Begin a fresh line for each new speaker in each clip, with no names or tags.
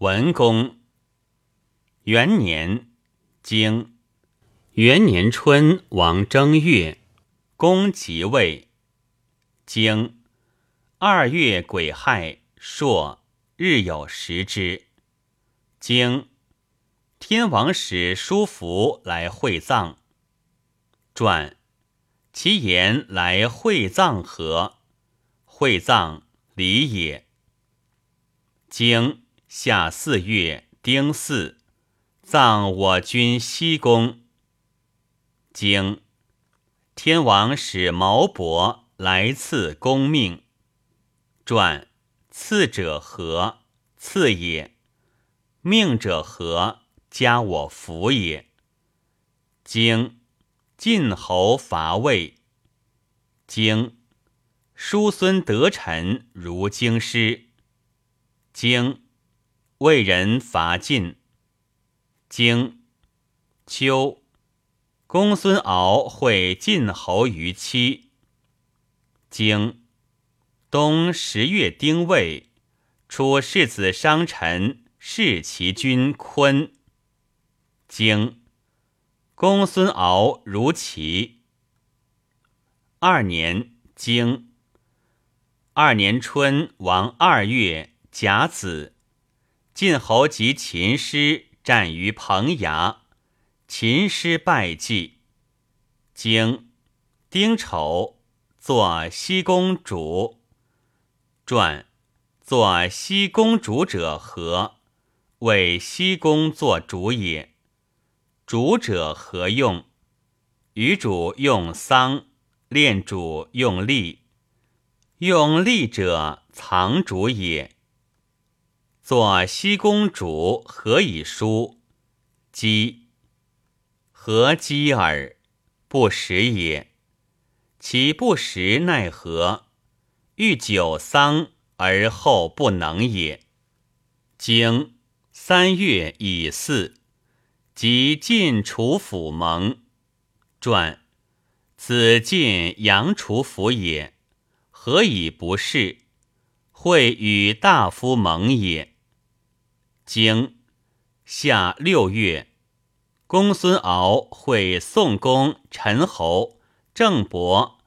文公元年，经元年春，王正月，公即位。经二月癸亥，朔，日有食之。经天王使叔服来会葬。传其言来会葬何？会葬礼也。经夏四月丁巳，葬我军西宫。经天王使毛伯来赐公命。传赐者何？赐也。命者何？加我福也。经晋侯伐魏。经叔孙得臣如京师。经魏人伐晋。经秋，公孙敖会晋侯于期。经冬十月丁未，出世子商臣弑其君坤。经公孙敖如齐。二年经二年春，王二月。甲子，晋侯及秦师战于彭衙，秦师败绩。经丁丑，作西宫主。传作西宫主者何？为西宫作主也。主者何用？余主用丧，恋主用力。用力者，藏主也。作西宫主何以书？姬何姬耳？不食也。其不食奈何？欲久丧而后不能也。经三月已巳，即晋楚府盟。传此晋阳楚府也，何以不是？会与大夫盟也。经夏六月，公孙敖会宋公、陈侯、郑伯，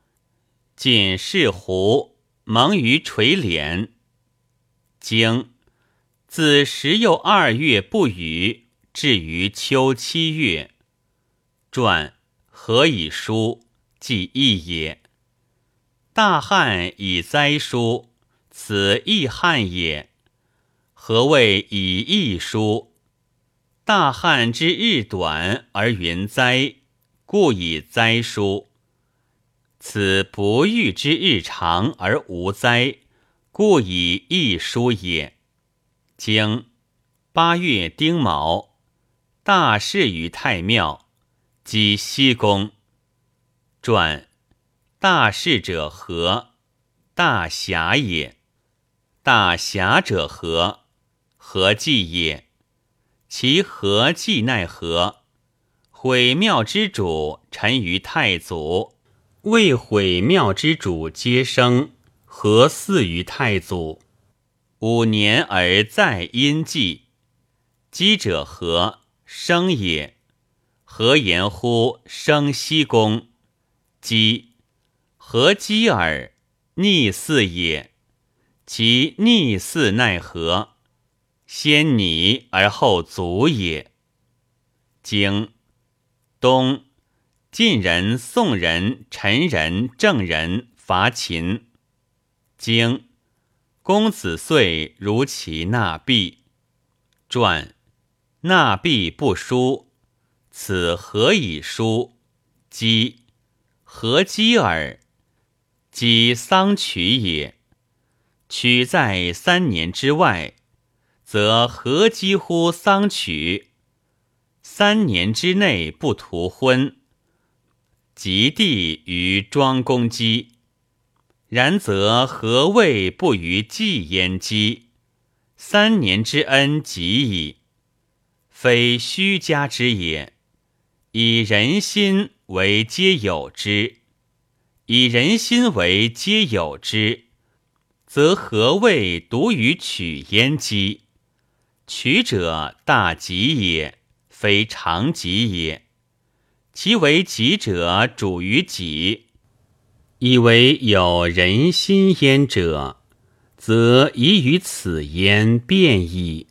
进士胡蒙于垂帘。经自十又二月不雨，至于秋七月。传何以书？即义也。大旱以灾书，此亦旱也。何谓以易书？大旱之日短而云灾，故以灾书。此不遇之日长而无灾，故以易书也。经八月丁卯，大事于太庙，即西宫。传大事者何？大侠也。大侠者何？何计也？其何计奈何？毁庙之主臣于太祖，为毁庙之主皆生，何似于太祖？五年而再因祭，积者何？生也。何言乎？生西宫，积何积耳？逆嗣也。其逆似奈何？先拟而后卒也。经东晋人、宋人、陈人、郑人伐秦。经公子遂如其纳币。传纳币不书，此何以书？姬何姬耳？姬丧娶也。取在三年之外。则何几乎丧娶？三年之内不图婚，及地于庄公姬。然则何谓不于祭焉姬？三年之恩及矣，非虚家之也。以人心为皆有之，以人心为皆有之，则何谓独于取焉姬？取者大吉也，非常吉也。其为吉者，主于己。以为有人心焉者，则宜于此焉变矣。